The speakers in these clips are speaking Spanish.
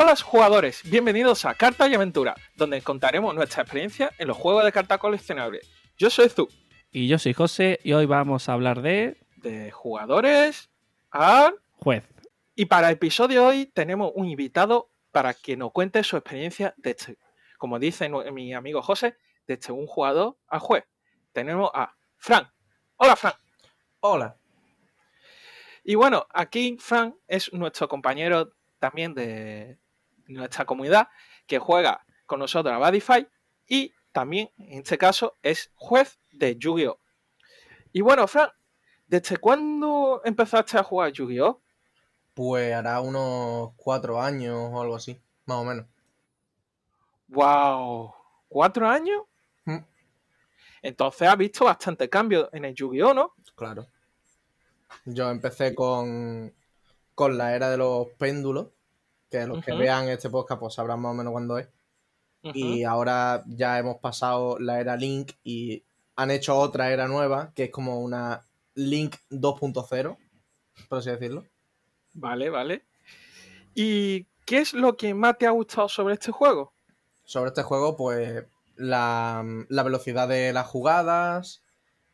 Hola jugadores, bienvenidos a Carta y Aventura, donde contaremos nuestra experiencia en los juegos de cartas coleccionables. Yo soy Zu. Y yo soy José y hoy vamos a hablar de... De jugadores al... Juez. Y para el episodio de hoy tenemos un invitado para que nos cuente su experiencia de este, como dice mi amigo José, de este un jugador al juez. Tenemos a Fran. Hola Fran. Hola. Y bueno, aquí Fran es nuestro compañero también de nuestra comunidad que juega con nosotros a Badify y también en este caso es juez de Yu-Gi-Oh! Y bueno, Fran, ¿desde cuándo empezaste a jugar Yu-Gi-Oh? Pues hará unos cuatro años o algo así, más o menos. ¡Wow! ¿Cuatro años? Mm. Entonces has visto bastante cambio en el Yu-Gi-Oh, ¿no? Claro. Yo empecé con, con la era de los péndulos, que los que vean este podcast pues sabrán más o menos cuándo es. Y ahora ya hemos pasado la era Link y han hecho otra era nueva, que es como una Link 2.0, por así decirlo. Vale, vale. ¿Y qué es lo que más te ha gustado sobre este juego? Sobre este juego, pues la, velocidad de las jugadas,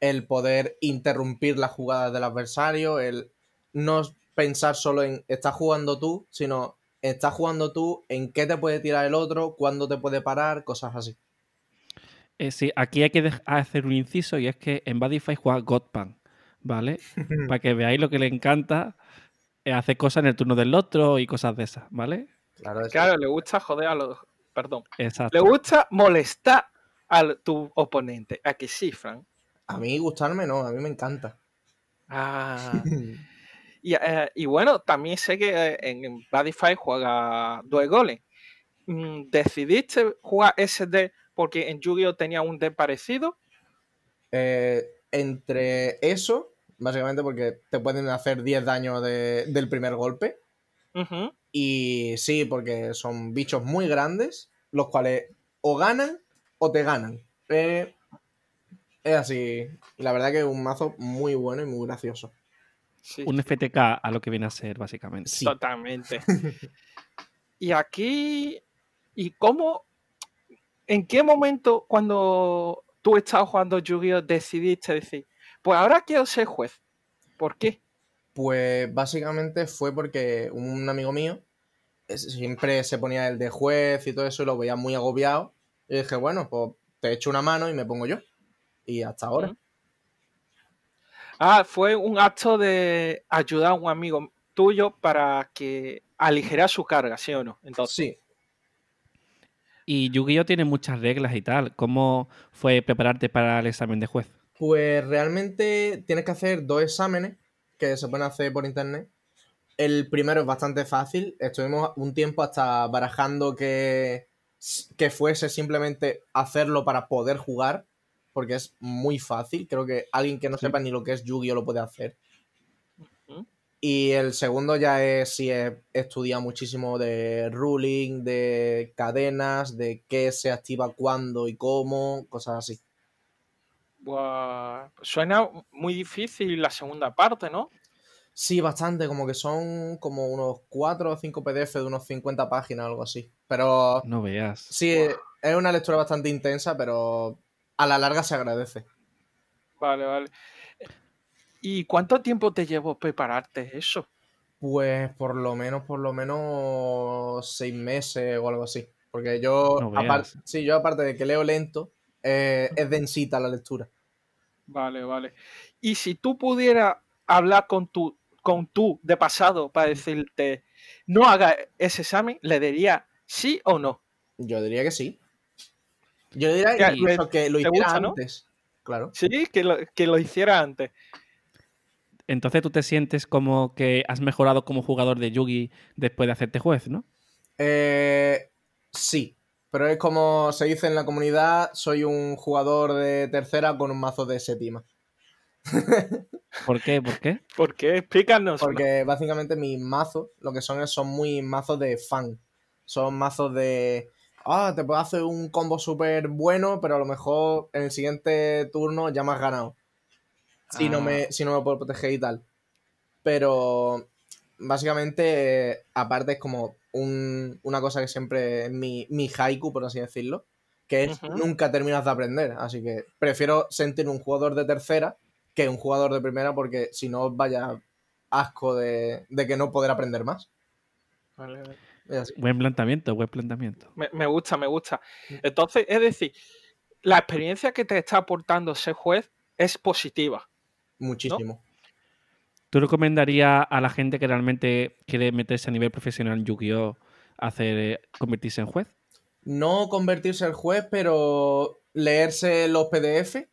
el poder interrumpir las jugadas del adversario, el no pensar solo en estás jugando tú, sino estás jugando tú, en qué te puede tirar el otro, cuándo te puede parar, cosas así. Eh, sí, aquí hay que hacer un inciso y es que en Badify juega Godpan, ¿vale? Para que veáis lo que le encanta hacer cosas en el turno del otro y cosas de esas, ¿vale? Claro, le gusta joder a los. Perdón. Exacto. Le gusta molestar a tu oponente. ¿A que sí, Frank? A mí gustarme no, a mí me encanta. Ah. Eh, y, bueno, también sé que eh, en Badify juega Due Golem. Mm, ¿Decidiste jugar SD porque en Yu-Gi-Oh tenía un deck parecido? Eh, entre eso básicamente porque te pueden hacer 10 daños del primer golpe. Y sí, porque son bichos muy grandes, los cuales o ganan o te ganan. es así. La verdad que es un mazo muy bueno y muy gracioso. Un FTK a lo que viene a ser, básicamente. Totalmente. y aquí, ¿y cómo? ¿En qué momento cuando tú estabas jugando Yu-Gi-Oh decidiste decir, pues ahora quiero ser juez. ¿Por qué? Pues básicamente fue porque un amigo mío siempre se ponía el de juez y todo eso y lo veía muy agobiado. Y dije, bueno, pues te echo una mano y me pongo yo. Y hasta ahora. Ah, fue un acto de ayudar a un amigo tuyo para que aligera su carga, ¿sí o no? Entonces. Sí. Y Yu-Gi-Oh tiene muchas reglas y tal. ¿Cómo fue prepararte para el examen de juez? Pues realmente tienes que hacer dos exámenes que se pueden hacer por internet. El primero es bastante fácil. Estuvimos un tiempo hasta barajando que, que fuese simplemente hacerlo para poder jugar, porque es muy fácil. Creo que alguien que no sepa ni lo que es Yu-Gi-Oh lo puede hacer. Y el segundo ya es si estudia muchísimo de ruling, de cadenas, de qué se activa cuándo y cómo, cosas así suena muy difícil la segunda parte, ¿no? Sí, bastante, como que son como unos 4 o 5 PDF de unos 50 páginas, algo así. Pero. No veas. Sí, es una lectura bastante intensa, pero a la larga se agradece. Vale, vale. ¿Y cuánto tiempo te llevó prepararte eso? Pues por lo menos, por lo menos seis meses o algo así. Porque yo, aparte, sí, yo aparte de que leo lento, eh, es densita la lectura. Vale, vale. Y si tú pudieras hablar con tu, con tú de pasado para decirte no haga ese examen, ¿le diría sí o no? Yo diría que sí. Yo diría que, lo hiciera antes. Claro. Sí, que lo, que lo hiciera antes. Entonces tú te sientes como que has mejorado como jugador de Yugi después de hacerte juez, ¿no? Eh, sí, pero es como se dice en la comunidad, soy un jugador de tercera con un mazo de séptima. ¿Por qué? ¿Por qué? ¿Por qué? Explícanos. Porque básicamente mis mazos, lo que son, son muy mazos de fan. Son mazos de. Ah, te puedo hacer un combo súper bueno, pero a lo mejor en el siguiente turno ya me has ganado. Si, no, me, ah. si no me puedo proteger y tal. Pero básicamente, eh, aparte es como un- una cosa que siempre es mi, mi haiku, por así decirlo, que es nunca terminas de aprender. Así que prefiero sentir un jugador de tercera que un jugador de primera porque si no vaya asco de, de que no poder aprender más. Vale, vale. Buen planteamiento, buen planteamiento. Me, me gusta, me gusta. Entonces, es decir, la experiencia que te está aportando ser juez es positiva. Muchísimo. ¿Tú recomendarías a la gente que realmente quiere meterse a nivel profesional en Yu-Gi-Oh! hacer eh, convertirse en juez? No convertirse en juez, pero leerse los PDF,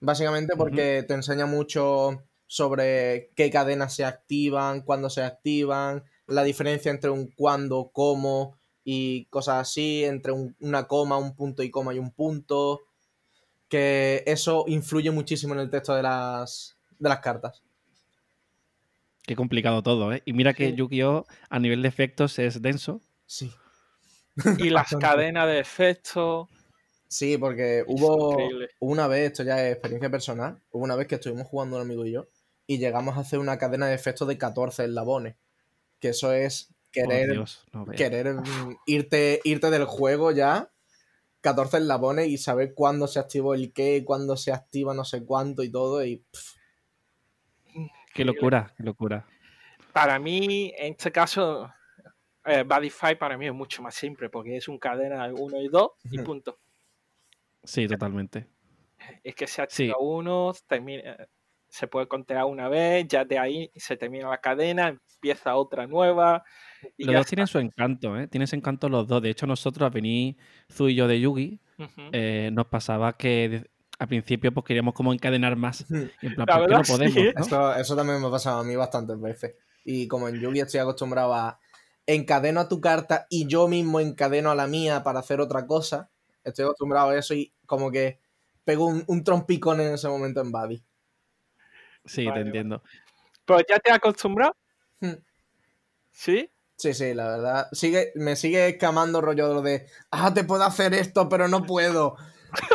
básicamente porque te enseña mucho sobre qué cadenas se activan, cuándo se activan, la diferencia entre un cuándo, cómo y cosas así, entre un- una coma, un punto y coma y un punto, que eso influye muchísimo en el texto de las, de las cartas. Qué complicado todo, ¿eh? Y mira que. Yu-Gi-Oh! a nivel de efectos es denso. Sí. Y las cadenas de efectos. Sí, porque hubo una vez, esto ya es experiencia personal, hubo una vez que estuvimos jugando un amigo y yo y llegamos a hacer una cadena de efectos de 14 eslabones. Que eso es Oh, querer, Dios, no veas. querer irte, irte del juego ya, 14 eslabones y saber cuándo se activó el qué, cuándo se activa no sé cuánto y todo. Y pff, Qué locura, qué locura. Para mí, en este caso, eh, Badify para mí es mucho más simple porque es un cadena 1 y 2 y punto. Sí, totalmente. Es que se Sí. activa uno, termina, se puede contear una vez, ya de ahí se termina la cadena, empieza otra nueva. Y Los dos tienen su encanto, ¿eh? Tienen su encanto los dos. De hecho, nosotros, a venir Zu y yo de Yugi, eh, nos pasaba que al principio pues queríamos como encadenar más. Y en plan, La ¿por qué verdad, no sí, podemos? ¿eh? no? eso, eso también me ha pasado a mí bastantes veces. Y como en Yugi estoy acostumbrado a encadeno a tu carta y yo mismo encadeno a la mía para hacer otra cosa, estoy acostumbrado a eso y como que pego un, un trompicón en ese momento en Buddy. Sí, Vale, te vale. entiendo. Pero ya te has acostumbrado, Hmm. ¿sí? Sí, sí, la verdad. Sigue, me sigue escamando rollo de lo de, ah, te puedo hacer esto, pero no puedo.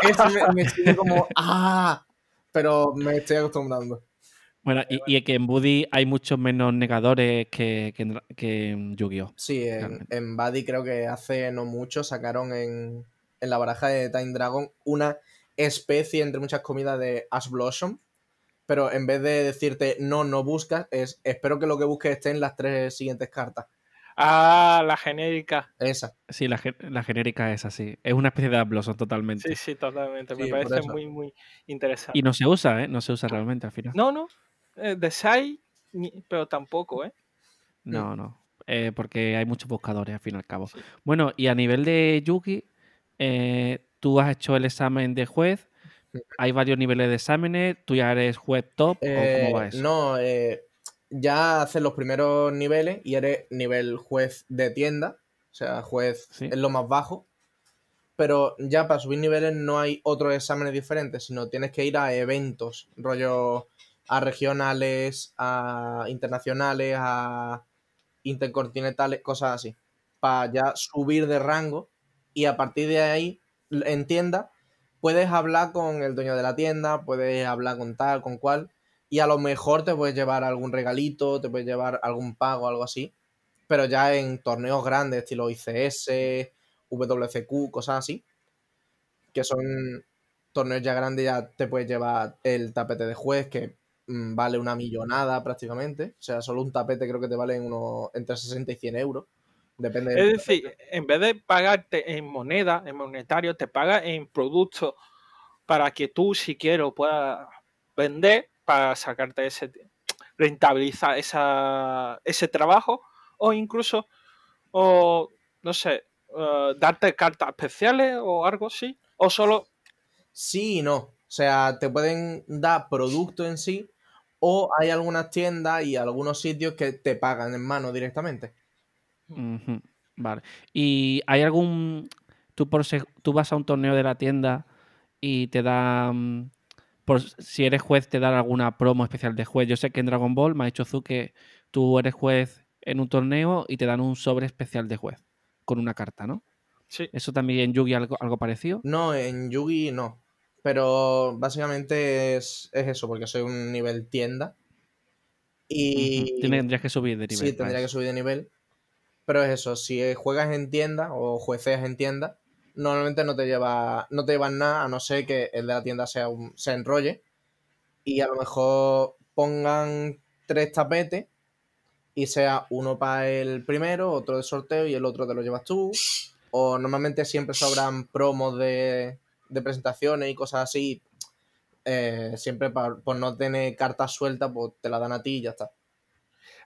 Eso me, me sigue como, ah, pero me estoy acostumbrando. Bueno, y, y que en Buddy hay muchos menos negadores que, que en, que en Yu-Gi-Oh! Sí, en, en Buddy creo que hace no mucho sacaron en, en la baraja de Time Dragon una especie, entre muchas comidas, de Ash Blossom. Pero en vez de decirte no, no buscas, es espero que lo que busques esté en las tres siguientes cartas. Ah, la genérica. Esa. Sí, la, la genérica es así. Es una especie de Blossom totalmente. Sí, sí, totalmente. Me Sí, parece muy, muy interesante. Y no se usa, ¿eh? No se usa realmente al final. No, no. eh, de Sai, pero tampoco, ¿eh? No, no. Eh, porque hay muchos buscadores al fin y al cabo. Sí. Bueno, y a nivel de Yugi, eh, tú has hecho el examen de juez. Hay varios niveles de exámenes. ¿Tú ya eres juez top o Eh, cómo va eso? No, eh, ya haces los primeros niveles y eres nivel juez de tienda. O sea, juez Sí. es lo más bajo. Pero ya para subir niveles no hay otros exámenes diferentes, sino tienes que ir a eventos, rollo a regionales, a internacionales, a intercontinentales, cosas así. Para ya subir de rango y a partir de ahí, en tienda, puedes hablar con el dueño de la tienda, puedes hablar con tal, con cual, y a lo mejor te puedes llevar algún regalito, te puedes llevar algún pago, algo así, pero ya en torneos grandes, estilo ICS, WCQ, cosas así, que son torneos ya grandes, ya te puedes llevar el tapete de juez, que mm, vale una millonada prácticamente, o sea, solo un tapete creo que te vale unos, entre 60 y 100 euros, depende Es decir, en vez de pagarte en moneda, en monetario, te paga en productos para que tú, si quieres, puedas vender para sacarte ese, rentabilizar esa, ese trabajo o incluso, o no sé, eh, darte cartas especiales o algo así, o solo Sí y no. O sea, te pueden dar producto en sí o hay algunas tiendas y algunos sitios que te pagan en mano directamente. Vale. ¿Y hay algún... Tú, por se- tú vas a un torneo de la tienda y te dan... Por, si eres juez, te dan alguna promo especial de juez. Yo sé que en Dragon Ball me ha dicho Zu que tú eres juez en un torneo y te dan un sobre especial de juez con una carta, ¿no? sí, ¿Eso también en Yugi algo, algo parecido? No, en Yugi no. Pero básicamente es, es eso, porque soy un nivel tienda. Y. Tendrías que subir de nivel. sí, tendría que subir de nivel. Pero es eso, si juegas en tienda o jueceas en tienda, normalmente no te lleva, no te llevan nada, a no ser que el de la tienda sea se enrolle. Y a lo mejor pongan tres tapetes y sea uno para el primero, otro de sorteo y el otro te lo llevas tú. O normalmente siempre sobran promos de, presentaciones y cosas así. Eh, siempre pa- por no tener cartas sueltas, pues te la dan a ti y ya está.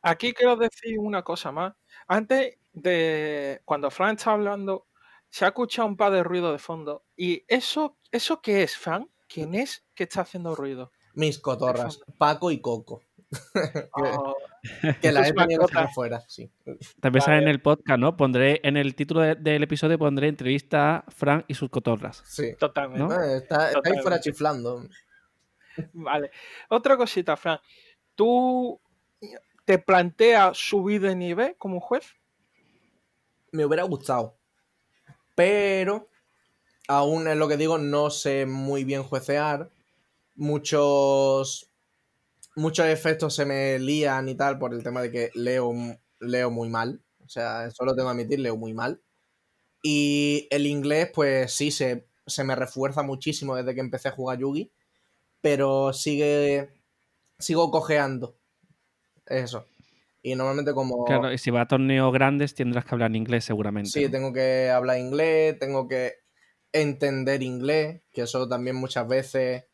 Aquí quiero decir una cosa más. Antes de cuando Fran está hablando, se ha escuchado un par de ruido de fondo. ¿Y eso, eso qué es, Fran? ¿Quién es que está haciendo ruido? Mis cotorras. Paco y Coco. Oh, Que la he tenido que mascotas. sacar fuera, sí. También sale en el podcast, ¿no? Pondré en el título de- del episodio pondré entrevista a Frank y sus cotorras. Sí. totalmente. ¿No? Está, está ahí fuera chiflando. Vale. Otra cosita, Fran. ¿Tú te planteas subir de nivel como juez? Me hubiera gustado. Pero, aún es lo que digo, no sé muy bien juecear. Muchos. Muchos efectos se me lían y tal por el tema de que leo, leo muy mal. O sea, eso lo tengo que admitir, leo muy mal. Y el inglés, pues sí, se, se me refuerza muchísimo desde que empecé a jugar Yugi. Pero sigue. Sigo cojeando. Eso. Y normalmente como. Claro, y si va a torneos grandes tendrás que hablar en inglés seguramente. Sí, ¿no? tengo que hablar inglés, tengo que entender inglés, que eso también muchas veces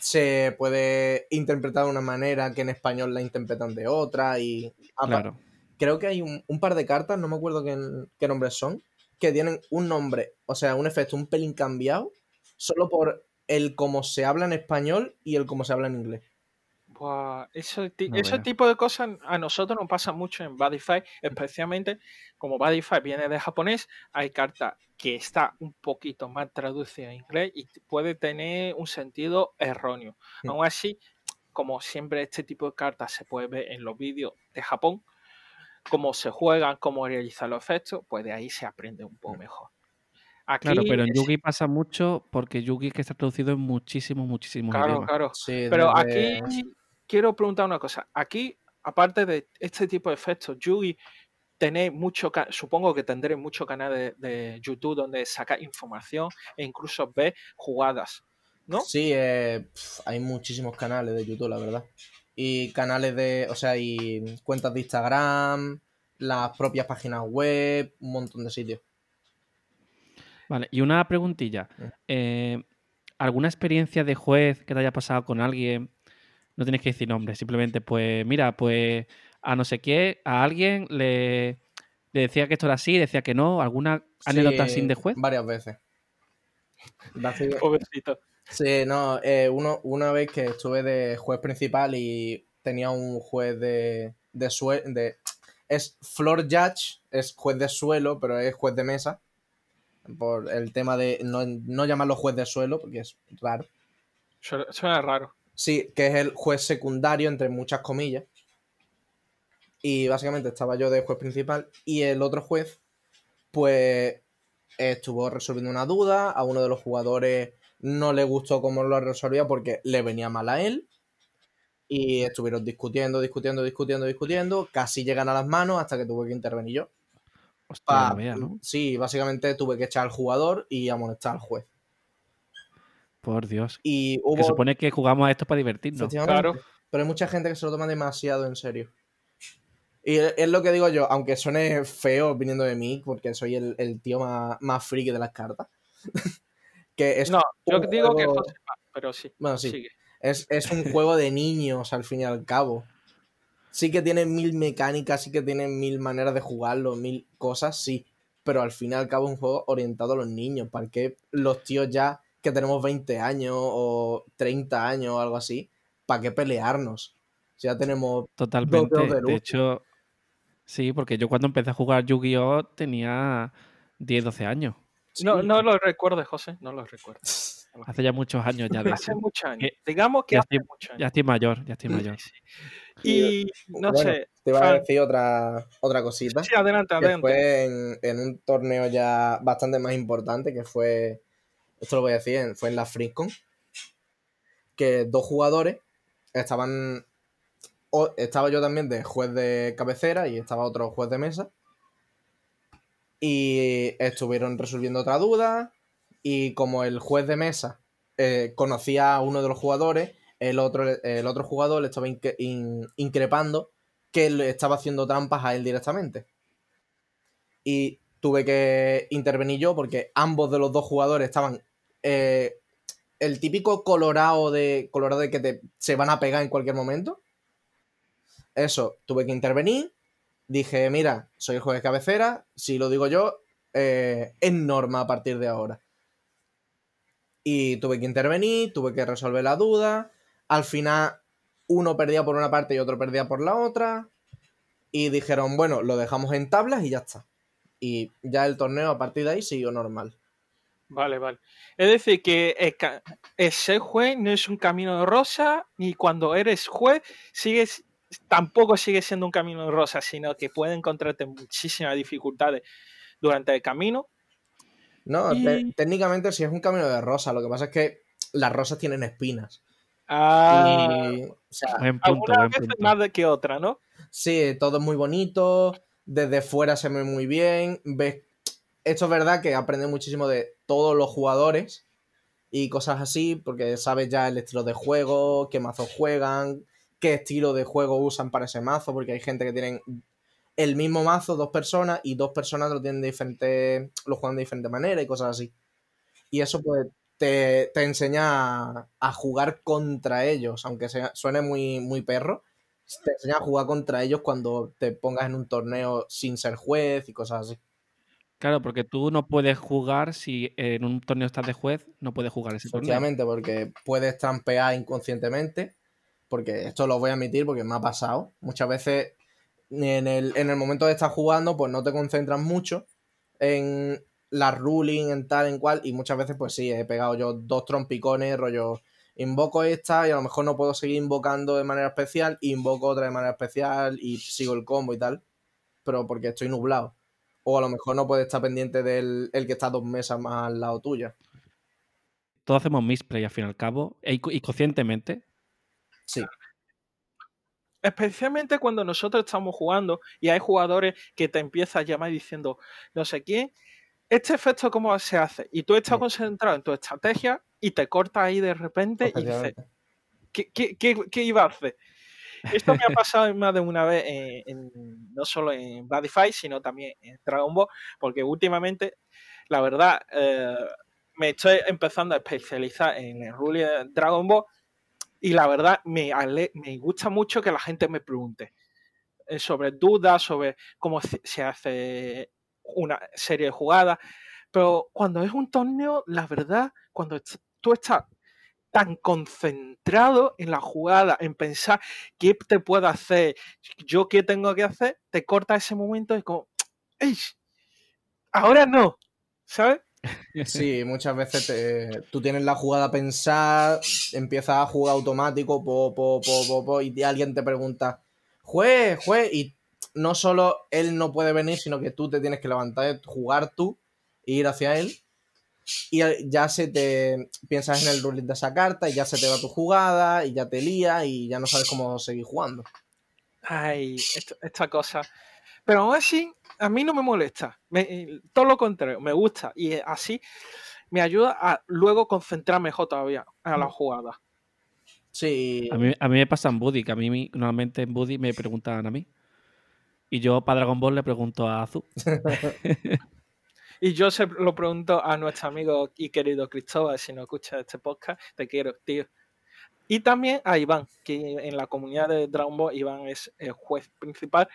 se puede interpretar de una manera que en español la interpretan de otra. Y Claro. creo que hay un, un par de cartas, no me acuerdo qué, qué nombres son, que tienen un nombre, o sea, un efecto un pelín cambiado, solo por el cómo se habla en español y el cómo se habla en inglés. Buah, ese, ti- No ese veas. tipo de cosas a nosotros nos pasa mucho en Badify, especialmente como Badify viene de japonés, hay cartas que está un poquito más traducida a inglés y puede tener un sentido erróneo. Mm. Aún así, como siempre este tipo de cartas se puede ver en los vídeos de Japón, cómo se juegan, cómo realizan los efectos, pues de ahí se aprende un poco mejor. Aquí, Claro, pero en es- Yugi pasa mucho porque Yugi es que está traducido en muchísimos, muchísimos claro, idiomas. claro. Sí, Pero desde- aquí quiero preguntar una cosa. Aquí, aparte de este tipo de efectos, Yugi, tenéis mucho, supongo que tendréis muchos canales de, de YouTube donde sacáis información e incluso ver jugadas, ¿no? Sí, eh, hay muchísimos canales de YouTube, la verdad. Y canales de, o sea, y cuentas de Instagram, las propias páginas web, un montón de sitios. Vale, y una preguntilla. Mm. Eh, ¿Alguna experiencia de juez que te haya pasado con alguien? No tienes que decir nombre, simplemente, pues, mira, pues a no sé qué, a alguien le, le decía que esto era así, decía que no. ¿Alguna anécdota Sí, sin de juez? Varias veces. Pobrecito. Sí, no, eh, uno, una vez que estuve de juez principal y tenía un juez de, de suelo, de, es floor judge, es juez de suelo, pero es juez de mesa, por el tema de no, no llamarlo juez de suelo, porque es raro. Suena, suena raro. Sí, que es el juez secundario, entre muchas comillas. Y básicamente estaba yo de juez principal y el otro juez, pues, estuvo resolviendo una duda. A uno de los jugadores no le gustó cómo lo resolvía porque le venía mal a él. Y estuvieron discutiendo, discutiendo, discutiendo, discutiendo. Casi llegan a las manos hasta que tuve que intervenir yo. Hostia, Pa- vea, ¿no? Sí, básicamente tuve que echar al jugador y amonestar al juez. Por Dios. Y Que supone que jugamos a esto para divertirnos. Claro. Pero hay mucha gente que se lo toma demasiado en serio. Y es lo que digo yo, aunque suene feo viniendo de mí, porque soy el, el tío más, más friki de las cartas. que es No, yo un digo que juego- José, pero sí. Bueno, sí. sigue. Es, es un juego de niños al fin y al cabo. Sí que tiene mil mecánicas, sí que tiene mil maneras de jugarlo, mil cosas, sí. Pero al fin y al cabo es un juego orientado a los niños. ¿Para qué los tíos ya que tenemos 20 años o 30 años o algo así? ¿Para qué pelearnos? Si ya tenemos Totalmente. de De, luz. hecho, sí, porque yo cuando empecé a jugar Yu-Gi-Oh! tenía 10, 12 años. No, Sí. no lo recuerdes, José, no lo recuerdes. Hace ya muchos años ya de Hace muchos años. Que- Digamos que ya hace estoy- muchos años. Ya estoy mayor, ya estoy mayor. Sí. Y no Bueno, sé. Te iba a decir otra, otra cosita. Sí, adelante, que adelante. fue en, en un torneo ya bastante más importante, que fue, esto lo voy a decir, fue en la FreeCon, que dos jugadores estaban estaba yo también de juez de cabecera y estaba otro juez de mesa. Y estuvieron resolviendo otra duda. Y como el juez de mesa eh, conocía a uno de los jugadores, el otro, el otro jugador le estaba increpando que le estaba haciendo trampas a él directamente. Y tuve que intervenir yo porque ambos de los dos jugadores estaban. eh, el típico colorado de. colorado de que te, se van a pegar en cualquier momento. Eso, tuve que intervenir. Dije, mira, soy el juez de cabecera. Si lo digo yo, eh, es norma a partir de ahora. Y tuve que intervenir, tuve que resolver la duda. Al final, uno perdía por una parte y otro perdía por la otra. Y dijeron, bueno, lo dejamos en tablas y ya está. Y ya el torneo a partir de ahí siguió normal. Vale, vale. Es decir, que ser juez no es un camino de rosa, ni cuando eres juez sigues, tampoco sigue siendo un camino de rosa, sino que puede encontrarte muchísimas dificultades durante el camino. No, Y- te- técnicamente sí es un camino de rosa. Lo que pasa es que las rosas tienen espinas. Ah, Y, o sea, Buen punto, algunas buen veces punto. más de que otra, ¿no? Sí, todo es muy bonito. Desde fuera se ve muy bien. Ves. Esto es verdad que aprendes muchísimo de todos los jugadores y cosas así, porque sabes ya el estilo de juego, qué mazos juegan, qué estilo de juego usan para ese mazo, porque hay gente que tienen el mismo mazo, dos personas, y dos personas lo tienen de diferente. lo juegan de diferente manera y cosas así. Y eso pues te, te enseña a, a jugar contra ellos, aunque sea, suene muy, muy perro te enseña a jugar contra ellos cuando te pongas en un torneo sin ser juez y cosas así. Claro, porque tú no puedes jugar si en un torneo estás de juez, no puedes jugar ese torneo. Efectivamente, porque puedes trampear inconscientemente, porque esto lo voy a admitir porque me ha pasado. Muchas veces en el, en el momento de estar jugando, pues no te concentras mucho en la ruling, en tal, en cual, y muchas veces, pues sí, he pegado yo dos trompicones, rollo, invoco esta y a lo mejor no puedo seguir invocando de manera especial, invoco otra de manera especial y sigo el combo y tal, pero porque estoy nublado. O a lo mejor no puedes estar pendiente del el que está dos mesas más al lado tuya. Todos hacemos misplay al fin y al cabo, e- y conscientemente. Sí. Especialmente cuando nosotros estamos jugando y hay jugadores que te empiezan a llamar diciendo, no sé quién, este efecto cómo se hace. Y tú estás Sí. concentrado en tu estrategia y te cortas ahí de repente y dices. ¿qué, qué, qué- qué iba a hacer? Esto me ha pasado más de una vez, en- en- no solo en Badify, sino también en Dragon Ball, porque últimamente, la verdad, eh, me estoy empezando a especializar en el rule de Dragon Ball y la verdad me, ale- me gusta mucho que la gente me pregunte eh, sobre dudas, sobre cómo se hace una serie de jugadas, pero cuando es un torneo, la verdad, cuando tú estás tan concentrado en la jugada, en pensar qué te puedo hacer, yo qué tengo que hacer, te corta ese momento y como, ¡Ey! Ahora no, ¿sabes? Sí, muchas veces te- tú tienes la jugada pensada, empiezas a jugar automático, po, po, po, po, po, y alguien te pregunta, juez, juez, y no solo él no puede venir, sino que tú te tienes que levantar, jugar tú, ir hacia él, y ya se te piensas en el ruling de esa carta, y ya se te va tu jugada, y ya te lía, y ya no sabes cómo seguir jugando. Ay, esta, esta cosa. Pero aún así, a mí no me molesta. Me- todo lo contrario, me gusta. Y así me ayuda a luego concentrar mejor todavía a la jugada. Sí, A mí, a mí me pasa en Buddy, que a mí normalmente en Buddy me preguntan a mí. Y yo para Dragon Ball le pregunto a Azu. Y yo se lo pregunto a nuestro amigo y querido Cristóbal, si no escucha este podcast, te quiero, tío. Y también a Iván, que en la comunidad de Dragon Ball, Iván es el juez principal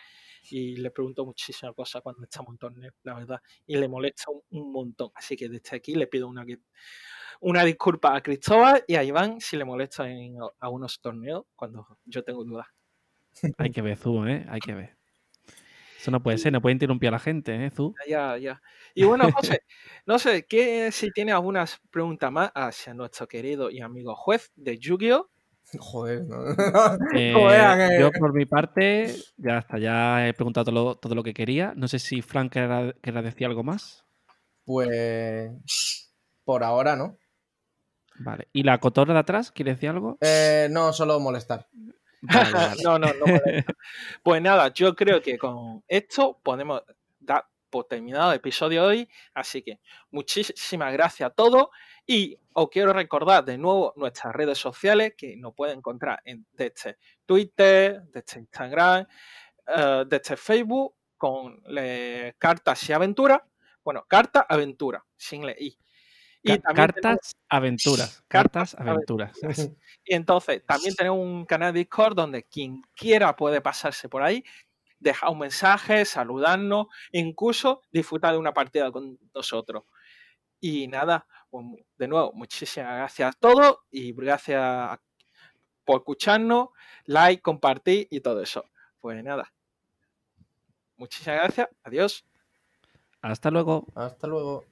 y le pregunto muchísimas cosas cuando estamos en torneo, la verdad. Y le molesta un, montón. Así que desde aquí le pido una, una disculpa a Cristóbal y a Iván si le molesta en algunos torneos cuando yo tengo dudas. Hay que ver, Zu, ¿eh? Hay que ver. Eso no puede ser, no puede interrumpir a la gente, ¿eh, Zu? Ya, ya. Y bueno, José, no sé, ¿qué, si tiene algunas preguntas más hacia nuestro querido y amigo juez de Yu-Gi-Oh! joder, no. Eh, eh. Yo por mi parte, ya está, ya he preguntado todo lo, todo lo que quería. No sé si Frank querrá, querrá decir algo más. Pues por ahora no. Vale. ¿Y la cotorra de atrás quiere decir algo? Eh, no, solo molestar. no, no, no Pues nada, yo creo que con esto podemos dar por terminado el episodio de hoy. Así que muchísimas gracias a todos. Y os quiero recordar de nuevo nuestras redes sociales que nos pueden encontrar en, desde Twitter, desde Instagram, uh, desde Facebook, con cartas y aventuras. Bueno, carta aventura, sin le. Y cartas aventuras. Cartas aventuras. Y entonces también tenemos un canal de Discord donde quien quiera puede pasarse por ahí, dejar un mensaje, saludarnos, incluso disfrutar de una partida con nosotros. Y nada, pues, de nuevo, muchísimas gracias a todos y gracias por escucharnos, like, compartir y todo eso. Pues nada. Muchísimas gracias. Adiós. Hasta luego. Hasta luego.